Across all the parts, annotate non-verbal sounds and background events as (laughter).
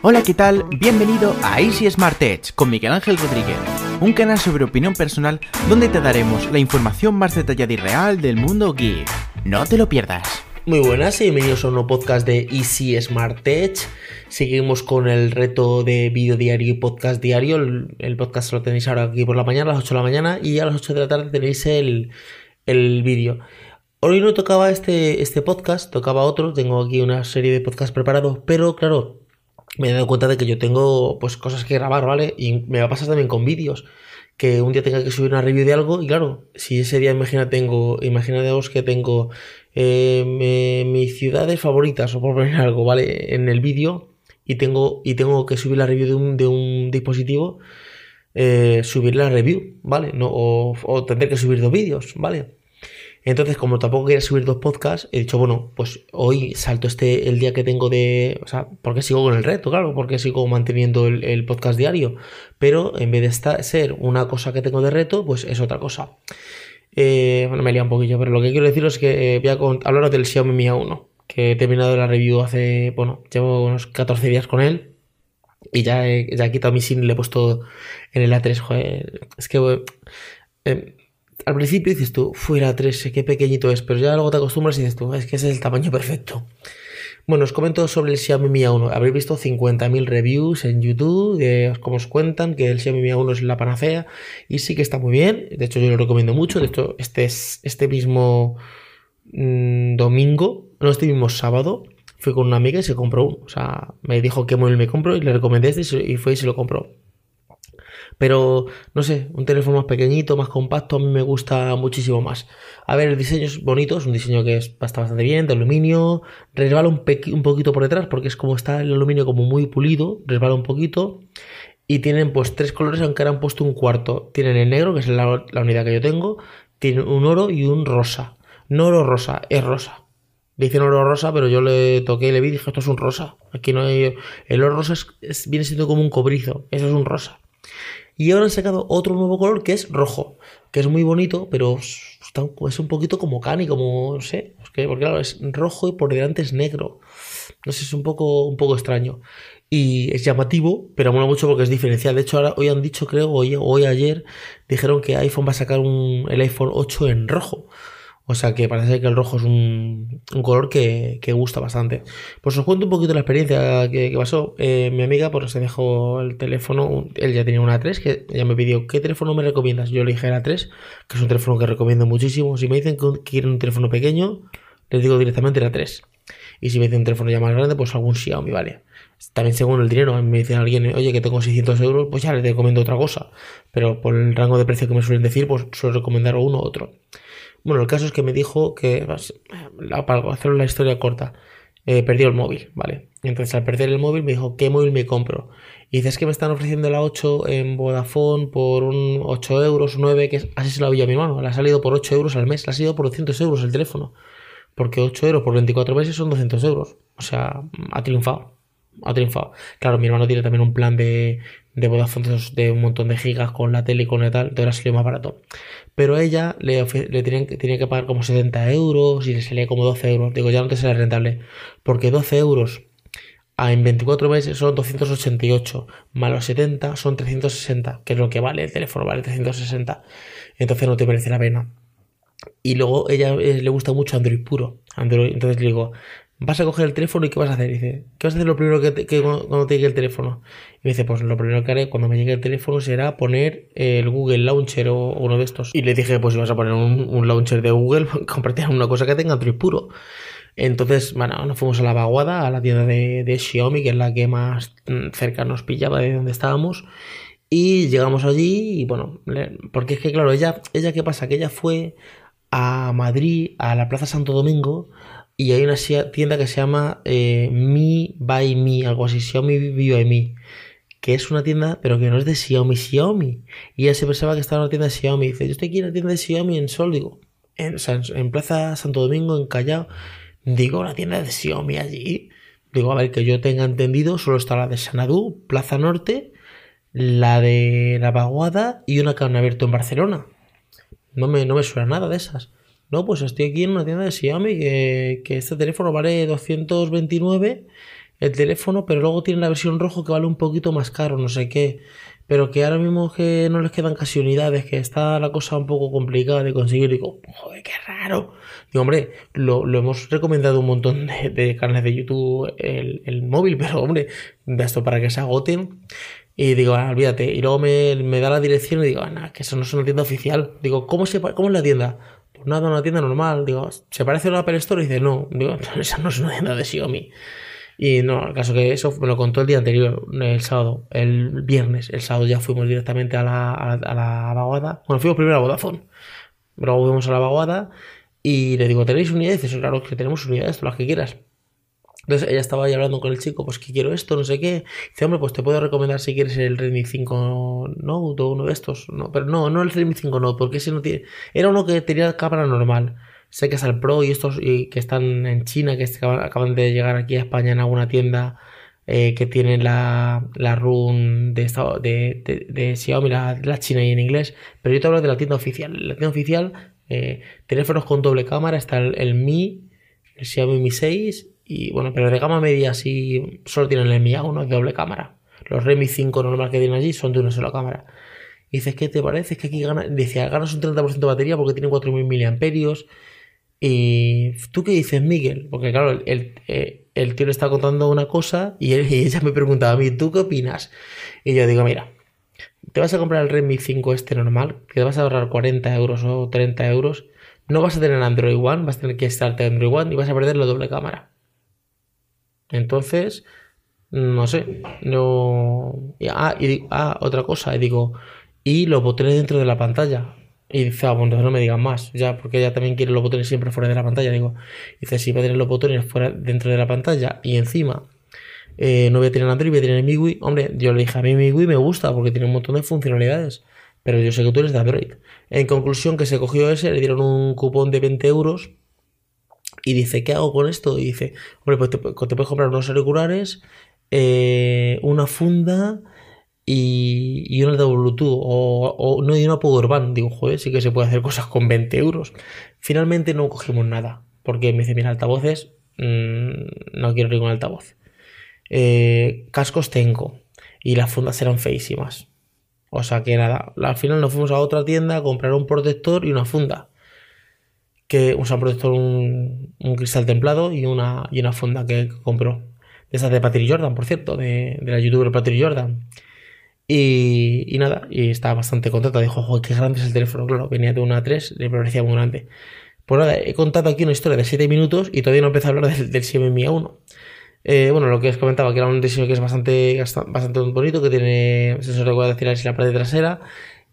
Hola, ¿qué tal? Bienvenido a Easy Smart Edge con Miguel Ángel Rodríguez, un canal sobre opinión personal donde te daremos la información más detallada y real del mundo geek. No te lo pierdas. Muy buenas y bienvenidos a un nuevo podcast de Easy Smart Edge. Seguimos con el reto de vídeo diario y podcast diario. El, podcast lo tenéis ahora aquí por la mañana, a las 8 de la mañana, y a las 8 de la tarde tenéis el, el vídeo. Hoy no tocaba este, este podcast, tocaba otro. Tengo aquí una serie de podcasts preparados, pero claro, me he dado cuenta de que yo tengo pues cosas que grabar, ¿vale? Y me va a pasar también con vídeos. Que un día tenga que subir una review de algo y claro, si ese día imagina tengo, imaginaos que tengo eh, mis ciudades favoritas o por poner algo, ¿vale? En el vídeo y tengo, y tengo que subir la review de un, de un dispositivo, eh, subir la review, ¿vale? No, o, o tendré que subir dos vídeos, ¿vale? Entonces, como tampoco quería subir dos podcasts, he dicho, bueno, pues hoy salto este el día que tengo de. O sea, porque sigo con el reto, claro, porque sigo manteniendo el, podcast diario. Pero en vez de ser una cosa que tengo de reto, pues es otra cosa. Eh, bueno, me lía un poquillo, pero lo que quiero deciros es que eh, voy a hablaros del Xiaomi Mi A1, que he terminado la review hace. Bueno, llevo unos 14 días con él. Y ya he, ya he quitado mi SIM y le he puesto en el A3. Joder, es que. Eh, al principio dices tú, fuera 3, qué pequeñito es, pero ya luego te acostumbras y dices tú, es que ese es el tamaño perfecto. Bueno, os comento sobre el Xiaomi Mi A1. Habréis visto 50.000 reviews en YouTube de cómo os cuentan que el Xiaomi Mi A1 es la panacea y sí que está muy bien. De hecho, yo lo recomiendo mucho. De hecho, este, es, este mismo mm, domingo, no este mismo sábado, fui con una amiga y se compró uno. O sea, me dijo qué móvil me compro y le recomendé este y fue y se lo compró. Pero, no sé, un teléfono más pequeñito, más compacto, a mí me gusta muchísimo más. A ver, el diseño es bonito, es un diseño que está bastante bien, de aluminio, resbala un, un poquito por detrás, porque es como está el aluminio como muy pulido, resbala un poquito. Y tienen pues tres colores, aunque ahora han puesto un cuarto. Tienen el negro, que es la, unidad que yo tengo, tienen un oro y un rosa. No oro rosa, es rosa. Dicen oro rosa, pero yo le toqué y le vi y dije, esto es un rosa. Aquí no hay... El oro rosa viene siendo como un cobrizo, eso es un rosa. Y ahora han sacado otro nuevo color que es rojo, que es muy bonito, pero es un poquito como cani, como, no sé, porque claro, es rojo y por delante es negro. No sé, es un poco, un poco extraño. Y es llamativo, pero mola mucho porque es diferencial. De hecho, hoy han dicho, creo, hoy, hoy ayer, dijeron que iPhone va a sacar un, el iPhone 8 en rojo. O sea que parece que el rojo es un, color que, gusta bastante. Pues os cuento un poquito la experiencia que, pasó. Eh, mi amiga pues se dejó el teléfono, él ya tenía una 3, que ya me pidió, ¿qué teléfono me recomiendas? Yo le dije la 3, que es un teléfono que recomiendo muchísimo. Si me dicen que quieren un teléfono pequeño, les digo directamente la 3. Y si me dicen un teléfono ya más grande, pues algún Xiaomi, vale. También según el dinero, me dice alguien, oye, que tengo 600 euros, pues ya les recomiendo otra cosa. Pero por el rango de precio que me suelen decir, pues suelo recomendar uno u otro. Bueno, el caso es que me dijo que, para hacer la historia corta, eh, perdió el móvil, ¿vale? Entonces al perder el móvil me dijo, ¿qué móvil me compro? Y dices que me están ofreciendo la 8 en Vodafone por un 8 euros, 9, que así se la había mi mano. Le ha salido por 8 euros al mes, le ha salido por 200 euros el teléfono. Porque 8 euros por 24 meses son 200 euros. O sea, ha triunfado. Ha triunfado. Claro, mi hermano tiene también un plan de, de Vodafone de un montón de gigas con la tele y con el tal, entonces ha salido más barato. Pero a ella le, le que pagar como 70 euros y le salía como 12 euros. Digo, ya no te sale rentable, porque 12 euros en 24 meses son 288, más los 70 son 360, que es lo que vale el teléfono, vale 360. Entonces no te merece la pena. Y luego ella eh, le gusta mucho Android puro. Android, entonces le digo, vas a coger el teléfono y ¿qué vas a hacer? dice, ¿qué vas a hacer lo primero que, cuando, te llegue el teléfono? Y dice, pues lo primero que haré cuando me llegue el teléfono será poner el Google Launcher o uno de estos. Y le dije, pues si vas a poner un, launcher de Google, (laughs) comprate una cosa que tenga Android puro. Entonces, bueno, nos fuimos a la vaguada, a la tienda de, de Xiaomi, que es la que más cerca nos pillaba de donde estábamos. Y llegamos allí y bueno, porque es que claro, ella, ella ¿qué pasa? Que ella fue a Madrid, a la Plaza Santo Domingo, y hay una tienda que se llama eh, Me by Me, algo así, Xiaomi by Me, que es una tienda, pero que no es de Xiaomi, Xiaomi. Y ella se pensaba que estaba en una tienda de Xiaomi. dice, yo estoy aquí en la tienda de Xiaomi en Sol, digo, en, en Plaza Santo Domingo, en Callao. Digo, la tienda de Xiaomi allí. Digo, a ver, que yo tenga entendido, solo está la de Sanadú, Plaza Norte, la de La Vaguada y una que han abierto en Barcelona. No me, no me suena nada de esas. No, pues estoy aquí en una tienda de Xiaomi que, este teléfono vale 229 el teléfono, pero luego tienen la versión rojo que vale un poquito más caro, no sé qué. Pero que ahora mismo que no les quedan casi unidades, que está la cosa un poco complicada de conseguir. Digo, joder, qué raro. Digo, hombre, lo, hemos recomendado un montón de, canales de YouTube el, móvil, pero hombre, de esto para que se agoten. Y digo, ah, olvídate. Y luego me, da la dirección y digo, ah, que eso no es una tienda oficial. Digo, ¿cómo, se, cómo es la tienda? Nada, una tienda normal. Digo, ¿se parece a una Apple Store? Y dice, no. Digo, (laughs) esa no es una tienda de Xiaomi. Y no, el caso que eso me lo contó el día anterior, el sábado, el viernes. El sábado ya fuimos directamente a la, a la, vaguada. Bueno, fuimos primero a Vodafone. Luego fuimos a la vaguada y le digo, ¿tenéis unidades? Dice, claro que tenemos unidades, las que quieras. Entonces ella estaba ahí hablando con el chico, pues que quiero esto, no sé qué. Dice, hombre, pues te puedo recomendar si quieres el Redmi 5 Note o uno de estos. No, pero no, no el Redmi 5 Note, porque ese no tiene. Era uno que tenía cámara normal. Sé que es el Pro y estos y que están en China, que acaban de llegar aquí a España en alguna tienda eh, que tienen la, la run de, de, de, Xiaomi, la, la, China y en inglés. Pero yo te hablo de la tienda oficial. La tienda oficial, eh, teléfonos con doble cámara, está el, Mi, el Xiaomi Mi 6 y bueno, pero de gama media sí solo tienen el Mi A1 de doble cámara. Los Redmi 5 normal que tienen allí son de una sola cámara. Y dices, ¿qué te parece? Es que aquí gana, decía, ganas un 30% de batería porque tiene 4.000 mAh y tú qué dices, Miguel? Porque claro, el, eh, el, tío le está contando una cosa y, él, (laughs) ella me preguntaba a mí, ¿tú qué opinas? Y yo digo, mira, te vas a comprar el Redmi 5 este normal, que te vas a ahorrar 40 euros o 30 euros, no vas a tener Android One, vas a tener que instalarte Android One y vas a perder la doble cámara. Entonces, no sé, no... Ah, y, ah, otra cosa, y digo, y los botones dentro de la pantalla. Y dice, ah, bueno, no me digan más, ya, porque ella también quiere los botones siempre fuera de la pantalla. Digo, dice, si va a tener los botones fuera dentro de la pantalla y encima eh, no voy a tener Android, voy a tener MIUI. Hombre, yo le dije, a mí MIUI me gusta porque tiene un montón de funcionalidades, pero yo sé que tú eres de Android. En conclusión, que se cogió ese, le dieron un cupón de 20 euros y dice, ¿qué hago con esto? Y dice, hombre, pues te, puedes comprar unos auriculares, eh, una funda y, y una de Bluetooth o, no hay una Powerbank. Digo, joder, sí que se puede hacer (laughs) cosas con 20 euros. Finalmente no cogimos nada porque me dice, mira, altavoces, mm, no quiero ningún altavoz. Eh, cascos tengo y las fundas eran feísimas. O sea que nada, al final nos fuimos a otra tienda a comprar un protector y una funda. Que usa un protector, un, cristal templado y una, y una funda que compró. De esas de Patrick Jordan, por cierto, de, de la youtuber Patrick Jordan. Y, nada, y estaba bastante contenta. Dijo, joder, qué grande es el teléfono. Claro, venía de una A3, le parecía muy grande. Pues nada, he contado aquí una historia de 7 minutos y todavía no empezado a hablar del, del Xiaomi A1. Eh, bueno, lo que os comentaba, que era un diseño que es bastante, bastante bonito, que tiene sensor de huellas dactilares en la parte trasera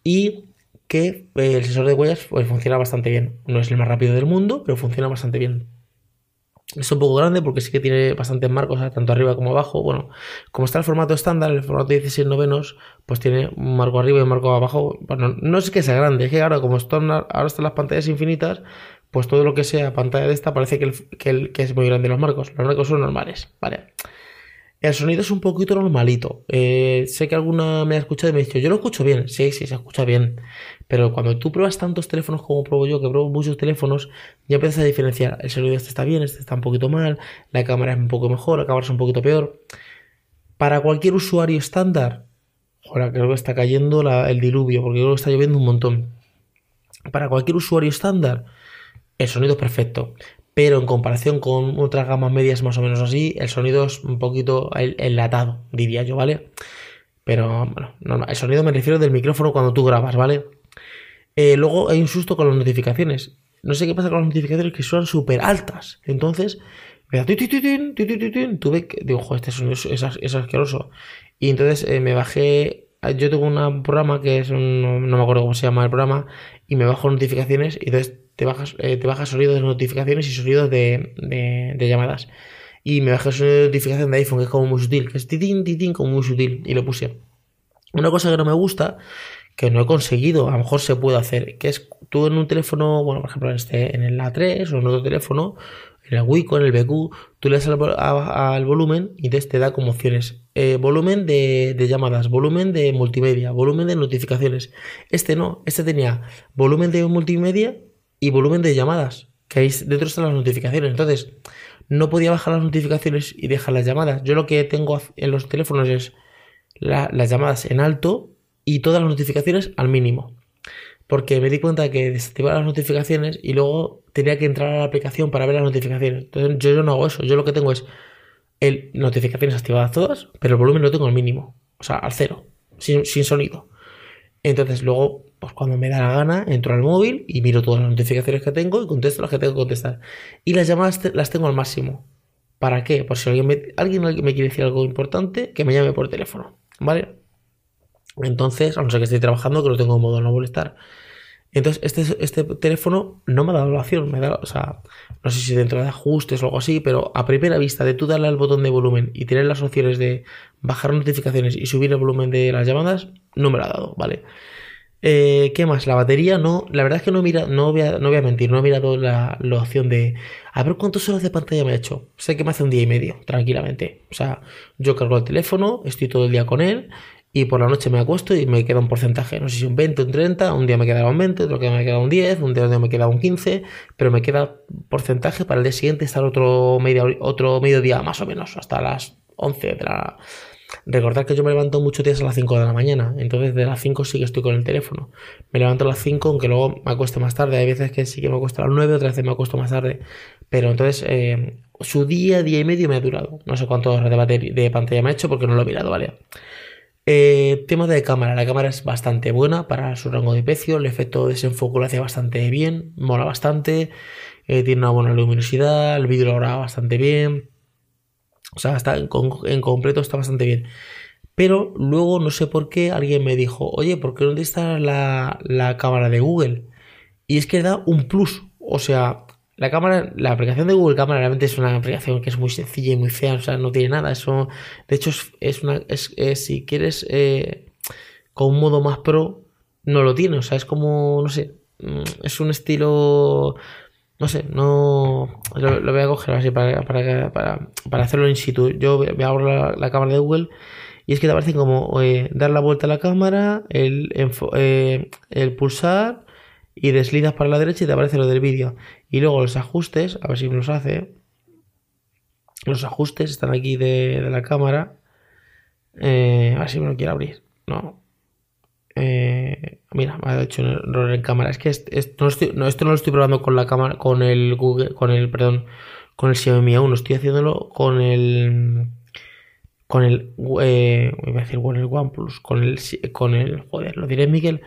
y que el sensor de huellas pues, funciona bastante bien. No es el más rápido del mundo, pero funciona bastante bien. Es un poco grande porque sí que tiene bastantes marcos, tanto arriba como abajo. Bueno, como está el formato estándar, el formato 16 novenos, pues tiene un marco arriba y un marco abajo. Bueno, no es que sea grande, es que ahora como están, ahora están las pantallas infinitas, pues todo lo que sea pantalla de esta parece que, que, es muy grande los marcos. Los marcos son normales, ¿vale? El sonido es un poquito normalito. Eh, sé que alguna me ha escuchado y me ha dicho, yo lo escucho bien. Sí, sí, se escucha bien. Pero cuando tú pruebas tantos teléfonos como pruebo yo, que pruebo muchos teléfonos, ya empiezas a diferenciar. El sonido este está bien, este está un poquito mal, la cámara es un poco mejor, la cámara es un poquito peor. Para cualquier usuario estándar, ahora creo que está cayendo el diluvio, porque creo que está lloviendo un montón. Para cualquier usuario estándar, el sonido es perfecto pero en comparación con otras gamas medias más o menos así, el sonido es un poquito enlatado, diría yo, ¿vale? Pero bueno, el sonido me refiero del micrófono cuando tú grabas, ¿vale? Eh, luego hay un susto con las notificaciones. No sé qué pasa con las notificaciones que suenan súper altas. Entonces, me da tuve que, digo, joder, este sonido es, asqueroso. Y entonces eh, me bajé, yo tengo un programa que es un, no me acuerdo cómo se llama el programa, y me bajo notificaciones y entonces te bajas, eh, te bajas sonidos de notificaciones y sonidos de, de, llamadas. Y me bajé el sonido de notificación de iPhone, que es como muy sutil, que es titín, titín, como muy sutil, y lo puse. Una cosa que no me gusta, que no he conseguido, a lo mejor se puede hacer, que es tú en un teléfono, bueno, por ejemplo, en, este, en el A3 o en otro teléfono, en el Wico, en el BQ, tú le das al, volumen y te da como opciones. Eh, volumen de, de, llamadas, volumen de multimedia, volumen de notificaciones. Este no, este tenía volumen de multimedia y volumen de llamadas, que ahí dentro están las notificaciones. Entonces, no podía bajar las notificaciones y dejar las llamadas. Yo lo que tengo en los teléfonos es las llamadas en alto y todas las notificaciones al mínimo. Porque me di cuenta que desactivaba las notificaciones y luego tenía que entrar a la aplicación para ver las notificaciones. Entonces yo, no hago eso. Yo lo que tengo es el notificaciones activadas todas, pero el volumen lo tengo al mínimo. O sea, al cero. Sin, sin sonido. Entonces luego, pues cuando me da la gana, entro al móvil y miro todas las notificaciones que tengo y contesto las que tengo que contestar. Y las llamadas las tengo al máximo. ¿Para qué? Por si alguien me, alguien me quiere decir algo importante, que me llame por teléfono. ¿Vale? Entonces, a no ser que esté trabajando, que lo tengo en modo no molestar. Entonces, este, este teléfono no me ha dado la opción, me da, o sea, no sé si dentro de ajustes o algo así, pero a primera vista de tú darle al botón de volumen y tener las opciones de bajar notificaciones y subir el volumen de las llamadas, no me lo ha dado, ¿vale? Eh, ¿Qué más? La batería, no, la verdad es que no, mira, no, voy, a, no voy a mentir, no he mirado la, la, opción de a ver cuántos horas de pantalla me ha hecho. Sé que me hace un día y medio, tranquilamente. O sea, yo cargo el teléfono, estoy todo el día con él y por la noche me acuesto y me queda un porcentaje, no sé si un 20 o un 30, un día me queda un 20, otro día me queda un 10, un día me queda un 15, pero me queda porcentaje para el día siguiente estar otro, medio, otro mediodía más o menos, hasta las 11 de la... Recordad que yo me levanto muchos días a las 5 de la mañana, entonces de las 5 sí que estoy con el teléfono. Me levanto a las 5, aunque luego me acuesto más tarde. Hay veces que sí que me acuesto a las 9, otras veces me acuesto más tarde. Pero entonces, eh, su día, día y medio me ha durado. No sé cuántos horas de, de pantalla me ha hecho porque no lo he mirado, ¿vale? Eh, tema de cámara. La cámara es bastante buena para su rango de precio. El efecto de desenfoque lo hace bastante bien. Mola bastante. Eh, tiene una buena luminosidad. El vídeo lo graba bastante bien. O sea, está en, completo está bastante bien. Pero luego no sé por qué alguien me dijo, oye, ¿por qué no te está la, la cámara de Google? Y es que da un plus. O sea, la cámara, la aplicación de Google Cámara realmente es una aplicación que es muy sencilla y muy fea, o sea, no tiene nada. Eso, de hecho, es, una, es, si quieres eh, con un modo más pro, no lo tiene, o sea, es como, no sé, mm, es un estilo, no sé, no, lo, voy a coger así para, para, para, hacerlo in situ. Yo voy a abrir la, cámara de Google y es que te aparece como eh, dar la vuelta a la cámara, el, eh, el pulsar y deslizas para la derecha y te aparece lo del vídeo. Y luego los ajustes, a ver si me los hace. Los ajustes están aquí de, la cámara. Eh, a ver si me lo quiere abrir. No. Eh, mira, me ha hecho un error en cámara. Es que no esto no lo estoy probando con la cámara, con el Google, con el, perdón, con el Xiaomi A1. Estoy haciéndolo con el, con el, eh, voy a decir con el OnePlus, con el, con el, joder, lo diré Miguel,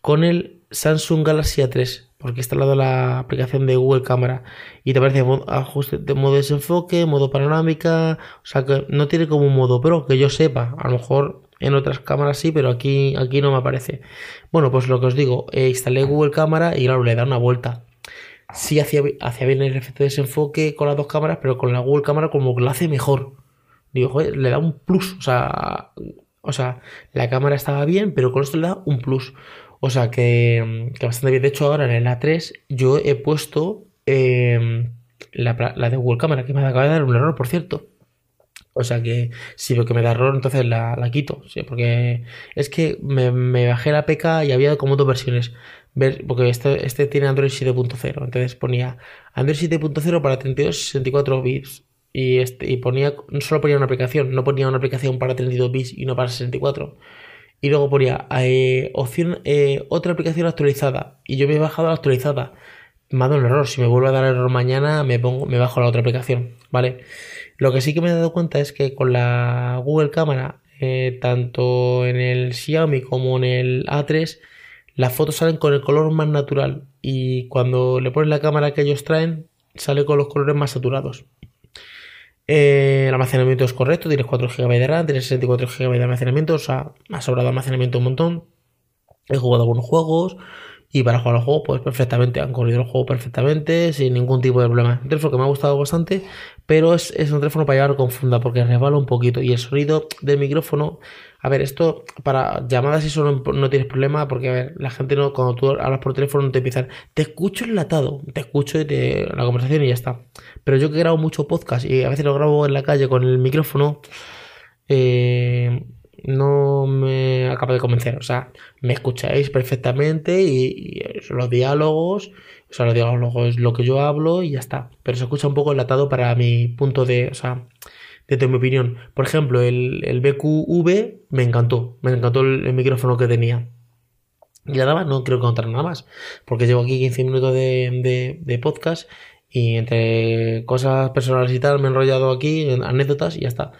con el Samsung Galaxy A3 porque he instalado la aplicación de Google Cámara y te aparece ajuste de modo desenfoque, modo panorámica, o sea que no tiene como un modo pro que yo sepa, a lo mejor en otras cámaras sí, pero aquí, aquí no me aparece. Bueno, pues lo que os digo, eh, instalé Google Cámara y claro, le da una vuelta. Sí hacía, hacía bien el efecto de desenfoque con las dos cámaras, pero con la Google Cámara como que lo hace mejor. Digo, joder, le da un plus, o sea, o sea, la cámara estaba bien, pero con esto le da un plus. O sea que, bastante bien. De hecho, ahora en el A3 yo he puesto em, la, de Google Cámara, que me acaba de dar un error, por cierto. O sea que si lo que me da error, entonces la, quito. porque es que me, bajé la PK y había como dos versiones. Ver, porque este, este tiene Android 7.0. Entonces ponía Android 7.0 para 32 64 bits. Y, este, y ponía, solo ponía una aplicación, no ponía una aplicación para 32 bits y no para 64 y luego ponía eh, opción, eh, otra aplicación actualizada y yo me he bajado la actualizada. Me ha dado un error. Si me vuelve a dar error mañana, me pongo, me bajo la otra aplicación, ¿vale? Lo que sí que me he dado cuenta es que con la Google Cámara, eh, tanto en el Xiaomi como en el A3, las fotos salen con el color más natural y cuando le pones la cámara que ellos traen, sale con los colores más saturados. Eh, el almacenamiento es correcto, tienes 4 GB de RAM, tienes 64 GB de almacenamiento, o sea, ha sobrado almacenamiento un montón. He jugado algunos juegos y para jugar al juego, pues perfectamente, han corrido el juego perfectamente, sin ningún tipo de problema. Un teléfono que me ha gustado bastante, pero es, es un teléfono para llevar con funda porque resbala un poquito y el sonido del micrófono a ver, esto para llamadas eso no, tienes problema porque, a ver, la gente no, cuando tú hablas por teléfono no te empiezan, te escucho enlatado, te escucho y la conversación y ya está. Pero yo que grabo mucho podcast y a veces lo grabo en la calle con el micrófono, eh, no me acaba de convencer. O sea, me escucháis perfectamente y, los diálogos, o sea, los diálogos es lo que yo hablo y ya está. Pero se escucha un poco enlatado para mi punto de, o sea, desde mi opinión. Por ejemplo, el, el BQV me encantó, me encantó el, micrófono que tenía. Y nada más, no quiero contar nada más, porque llevo aquí 15 minutos de, de podcast y entre cosas personales y tal me he enrollado aquí, en anécdotas y ya está.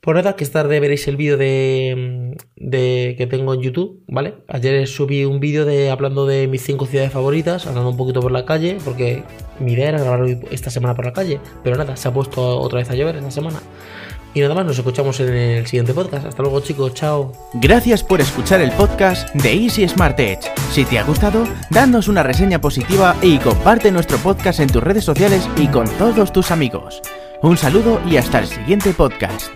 Por nada, que esta tarde veréis el vídeo de, de, que tengo en YouTube, ¿vale? Ayer subí un vídeo de hablando de mis cinco ciudades favoritas, hablando un poquito por la calle, porque mi idea era grabar esta semana por la calle, pero nada, se ha puesto otra vez a llover esta semana. Y nada más, nos escuchamos en el siguiente podcast. Hasta luego chicos, chao. Gracias por escuchar el podcast de Easy Smart Edge. Si te ha gustado, danos una reseña positiva y comparte nuestro podcast en tus redes sociales y con todos tus amigos. Un saludo y hasta el siguiente podcast.